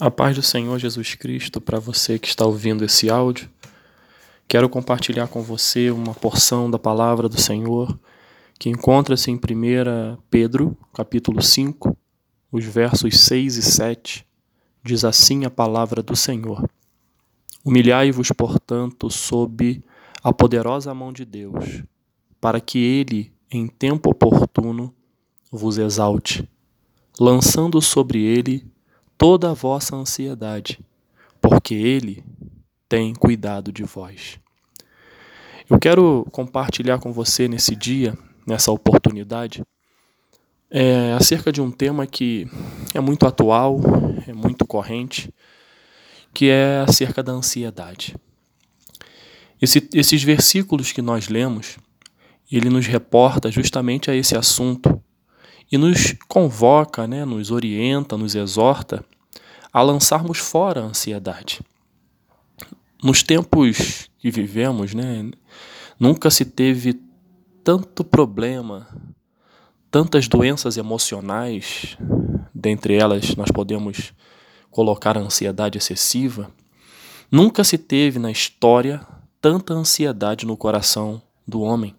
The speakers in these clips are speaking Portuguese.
A paz do Senhor Jesus Cristo para você que está ouvindo esse áudio. Quero compartilhar com você uma porção da palavra do Senhor que encontra-se em 1 Pedro, capítulo 5, os versos 6 e 7. Diz assim a palavra do Senhor: Humilhai-vos, portanto, sob a poderosa mão de Deus, para que ele, em tempo oportuno, vos exalte, lançando sobre ele toda a vossa ansiedade, porque Ele tem cuidado de vós. Eu quero compartilhar com você nesse dia, nessa oportunidade, é, acerca de um tema que é muito atual, é muito corrente, que é acerca da ansiedade. Esse, esses versículos que nós lemos, ele nos reporta justamente a esse assunto e nos convoca, né, nos orienta, nos exorta a lançarmos fora a ansiedade. Nos tempos que vivemos, né, nunca se teve tanto problema, tantas doenças emocionais, dentre elas nós podemos colocar a ansiedade excessiva. Nunca se teve na história tanta ansiedade no coração do homem.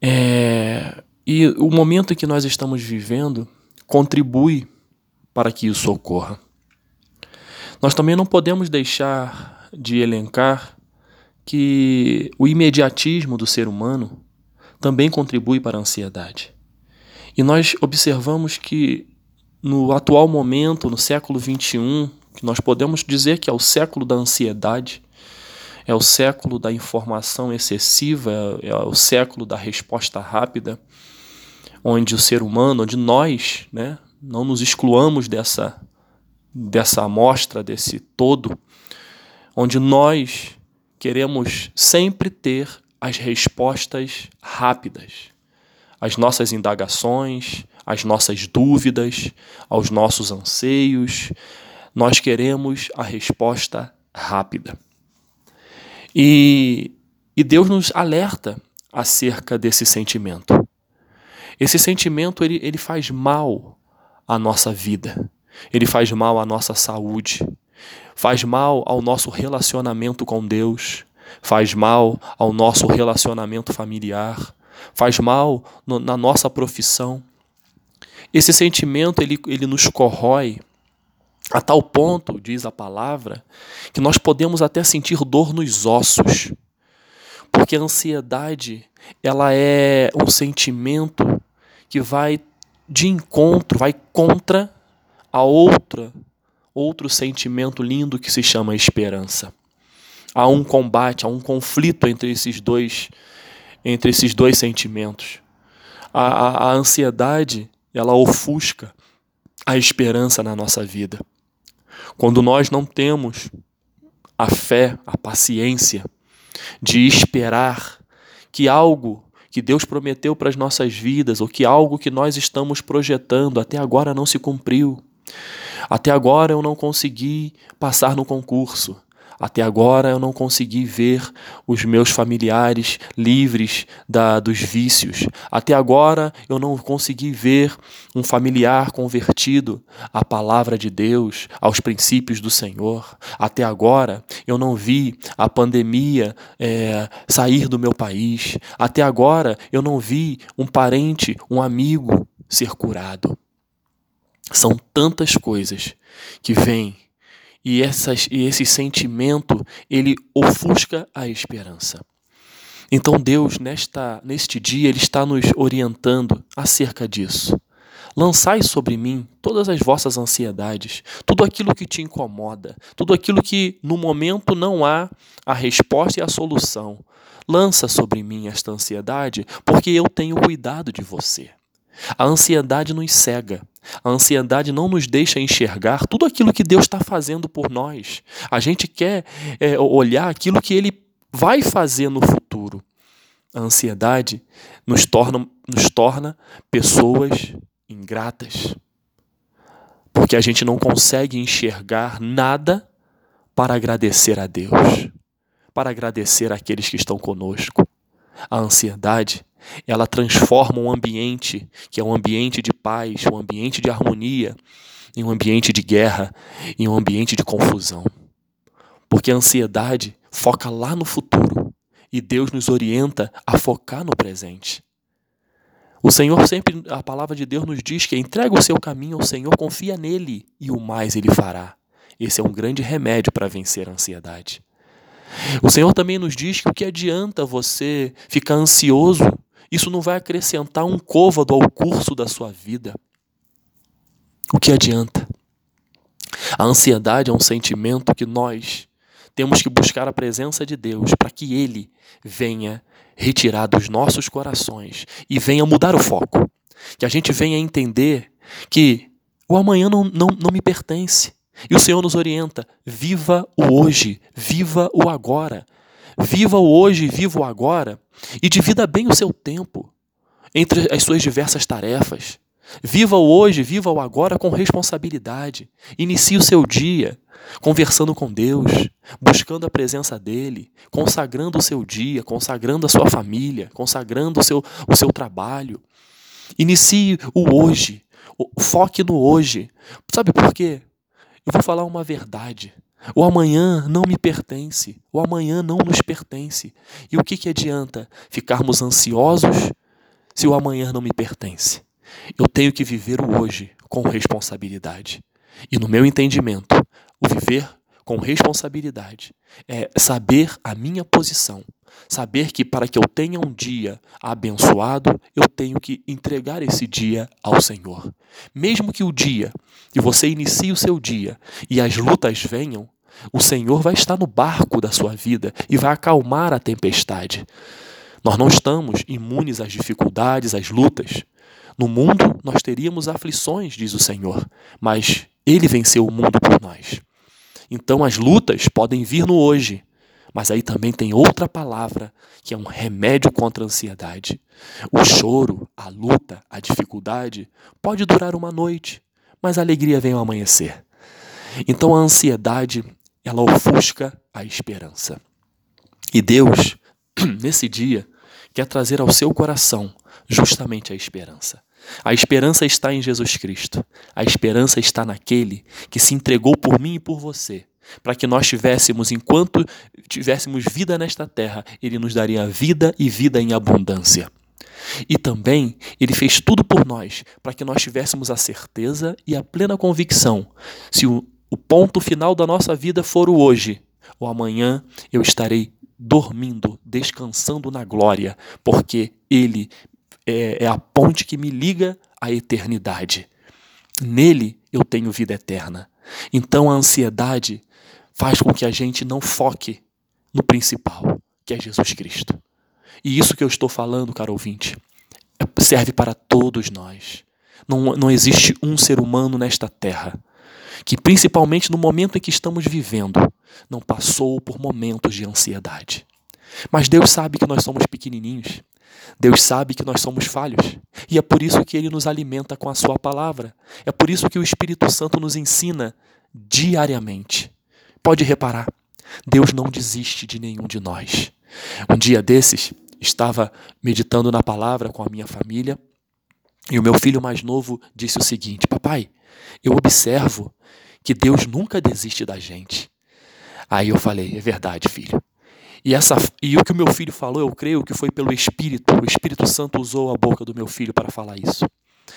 É, e o momento em que nós estamos vivendo contribui para que isso ocorra. Nós também não podemos deixar de elencar que o imediatismo do ser humano também contribui para a ansiedade. E nós observamos que no atual momento, no século XXI, que nós podemos dizer que é o século da ansiedade, é o século da informação excessiva, é o século da resposta rápida, onde o ser humano, onde nós, né, não nos excluamos dessa dessa amostra, desse todo, onde nós queremos sempre ter as respostas rápidas às nossas indagações, às nossas dúvidas, aos nossos anseios. Nós queremos a resposta rápida. E, e Deus nos alerta acerca desse sentimento. Esse sentimento ele, ele faz mal à nossa vida, ele faz mal à nossa saúde, faz mal ao nosso relacionamento com Deus, faz mal ao nosso relacionamento familiar, faz mal no, na nossa profissão. Esse sentimento ele, ele nos corrói a tal ponto, diz a palavra, que nós podemos até sentir dor nos ossos. Porque a ansiedade, ela é um sentimento que vai de encontro, vai contra a outra, outro sentimento lindo que se chama esperança. Há um combate, há um conflito entre esses dois, entre esses dois sentimentos. A, a, a ansiedade, ela ofusca a esperança na nossa vida. Quando nós não temos a fé, a paciência de esperar que algo que Deus prometeu para as nossas vidas, ou que algo que nós estamos projetando até agora não se cumpriu. Até agora eu não consegui passar no concurso. Até agora eu não consegui ver os meus familiares livres da, dos vícios. Até agora eu não consegui ver um familiar convertido à palavra de Deus, aos princípios do Senhor. Até agora eu não vi a pandemia é, sair do meu país. Até agora eu não vi um parente, um amigo ser curado. São tantas coisas que vêm e, essas, e esse sentimento ele ofusca a esperança. Então Deus nesta neste dia ele está nos orientando acerca disso. Lançai sobre mim todas as vossas ansiedades, tudo aquilo que te incomoda, tudo aquilo que no momento não há a resposta e a solução. Lança sobre mim esta ansiedade, porque eu tenho cuidado de você. A ansiedade nos cega. A ansiedade não nos deixa enxergar tudo aquilo que Deus está fazendo por nós. A gente quer é, olhar aquilo que Ele vai fazer no futuro. A ansiedade nos torna, nos torna pessoas ingratas. Porque a gente não consegue enxergar nada para agradecer a Deus, para agradecer àqueles que estão conosco. A ansiedade ela transforma um ambiente que é um ambiente de paz, um ambiente de harmonia, em um ambiente de guerra, em um ambiente de confusão. Porque a ansiedade foca lá no futuro e Deus nos orienta a focar no presente. O Senhor sempre, a palavra de Deus nos diz que entrega o seu caminho ao Senhor, confia nele e o mais ele fará. Esse é um grande remédio para vencer a ansiedade. O Senhor também nos diz que o que adianta você ficar ansioso, isso não vai acrescentar um côvado ao curso da sua vida. O que adianta? A ansiedade é um sentimento que nós temos que buscar a presença de Deus para que Ele venha retirar dos nossos corações e venha mudar o foco. Que a gente venha entender que o amanhã não, não, não me pertence. E o Senhor nos orienta: viva o hoje, viva o agora. Viva o hoje, viva o agora e divida bem o seu tempo entre as suas diversas tarefas. Viva o hoje, viva o agora com responsabilidade. Inicie o seu dia conversando com Deus, buscando a presença dele, consagrando o seu dia, consagrando a sua família, consagrando o seu, o seu trabalho. Inicie o hoje, foque no hoje. Sabe por quê? Eu vou falar uma verdade. O amanhã não me pertence, o amanhã não nos pertence. E o que, que adianta ficarmos ansiosos se o amanhã não me pertence? Eu tenho que viver o hoje com responsabilidade. E no meu entendimento, o viver com responsabilidade é saber a minha posição, saber que para que eu tenha um dia abençoado, eu tenho que entregar esse dia ao Senhor. Mesmo que o dia que você inicie o seu dia e as lutas venham, o Senhor vai estar no barco da sua vida e vai acalmar a tempestade. Nós não estamos imunes às dificuldades, às lutas. No mundo nós teríamos aflições, diz o Senhor, mas Ele venceu o mundo por nós. Então as lutas podem vir no hoje, mas aí também tem outra palavra que é um remédio contra a ansiedade. O choro, a luta, a dificuldade pode durar uma noite, mas a alegria vem ao amanhecer. Então a ansiedade, ela ofusca a esperança. E Deus, nesse dia, quer trazer ao seu coração justamente a esperança. A esperança está em Jesus Cristo. A esperança está naquele que se entregou por mim e por você, para que nós tivéssemos, enquanto tivéssemos vida nesta terra, ele nos daria vida e vida em abundância. E também ele fez tudo por nós, para que nós tivéssemos a certeza e a plena convicção: se o, o ponto final da nossa vida for o hoje, ou amanhã eu estarei dormindo, descansando na glória, porque ele é, é a ponte que me liga à eternidade. Nele eu tenho vida eterna. Então a ansiedade faz com que a gente não foque no principal, que é Jesus Cristo. E isso que eu estou falando, caro ouvinte, serve para todos nós. Não, não existe um ser humano nesta terra que, principalmente no momento em que estamos vivendo, não passou por momentos de ansiedade. Mas Deus sabe que nós somos pequenininhos Deus sabe que nós somos falhos e é por isso que Ele nos alimenta com a Sua palavra. É por isso que o Espírito Santo nos ensina diariamente. Pode reparar, Deus não desiste de nenhum de nós. Um dia desses, estava meditando na palavra com a minha família e o meu filho mais novo disse o seguinte: Papai, eu observo que Deus nunca desiste da gente. Aí eu falei: É verdade, filho. E, essa, e o que o meu filho falou, eu creio que foi pelo Espírito. O Espírito Santo usou a boca do meu filho para falar isso.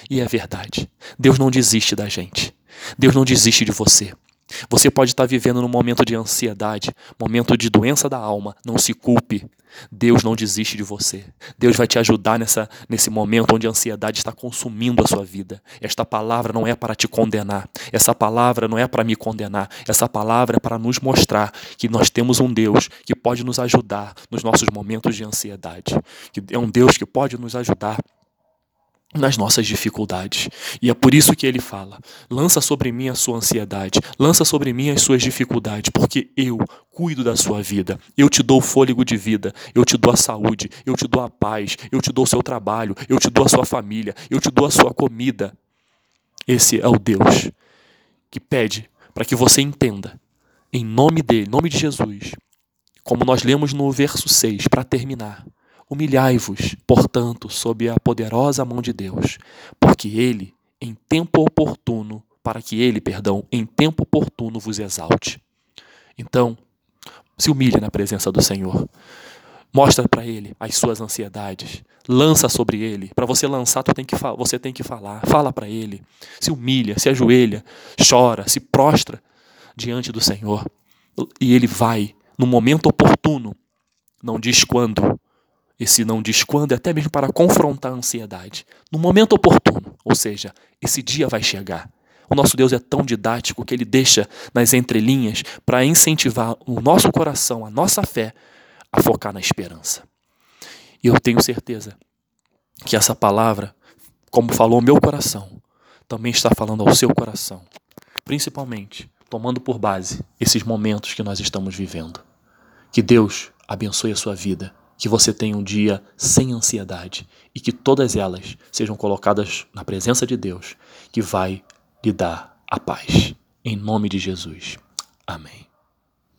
E é verdade. Deus não desiste da gente. Deus não desiste de você. Você pode estar vivendo num momento de ansiedade, momento de doença da alma. Não se culpe. Deus não desiste de você. Deus vai te ajudar nessa, nesse momento onde a ansiedade está consumindo a sua vida. Esta palavra não é para te condenar. Essa palavra não é para me condenar. Essa palavra é para nos mostrar que nós temos um Deus que pode nos ajudar nos nossos momentos de ansiedade. Que é um Deus que pode nos ajudar nas nossas dificuldades. E é por isso que ele fala: lança sobre mim a sua ansiedade, lança sobre mim as suas dificuldades, porque eu cuido da sua vida. Eu te dou fôlego de vida, eu te dou a saúde, eu te dou a paz, eu te dou o seu trabalho, eu te dou a sua família, eu te dou a sua comida. Esse é o Deus que pede para que você entenda, em nome dele, em nome de Jesus, como nós lemos no verso 6, para terminar. Humilhai-vos, portanto, sob a poderosa mão de Deus, porque ele, em tempo oportuno, para que ele, perdão, em tempo oportuno vos exalte. Então, se humilhe na presença do Senhor. Mostra para ele as suas ansiedades. Lança sobre ele. Para você lançar, tem que você tem que falar. Fala para ele. Se humilha, se ajoelha, chora, se prostra diante do Senhor. E ele vai, no momento oportuno, não diz quando. Esse não diz quando é até mesmo para confrontar a ansiedade. No momento oportuno. Ou seja, esse dia vai chegar. O nosso Deus é tão didático que ele deixa nas entrelinhas para incentivar o nosso coração, a nossa fé, a focar na esperança. E eu tenho certeza que essa palavra, como falou meu coração, também está falando ao seu coração, principalmente tomando por base esses momentos que nós estamos vivendo. Que Deus abençoe a sua vida, que você tenha um dia sem ansiedade e que todas elas sejam colocadas na presença de Deus, que vai lhe dar a paz. Em nome de Jesus. Amém.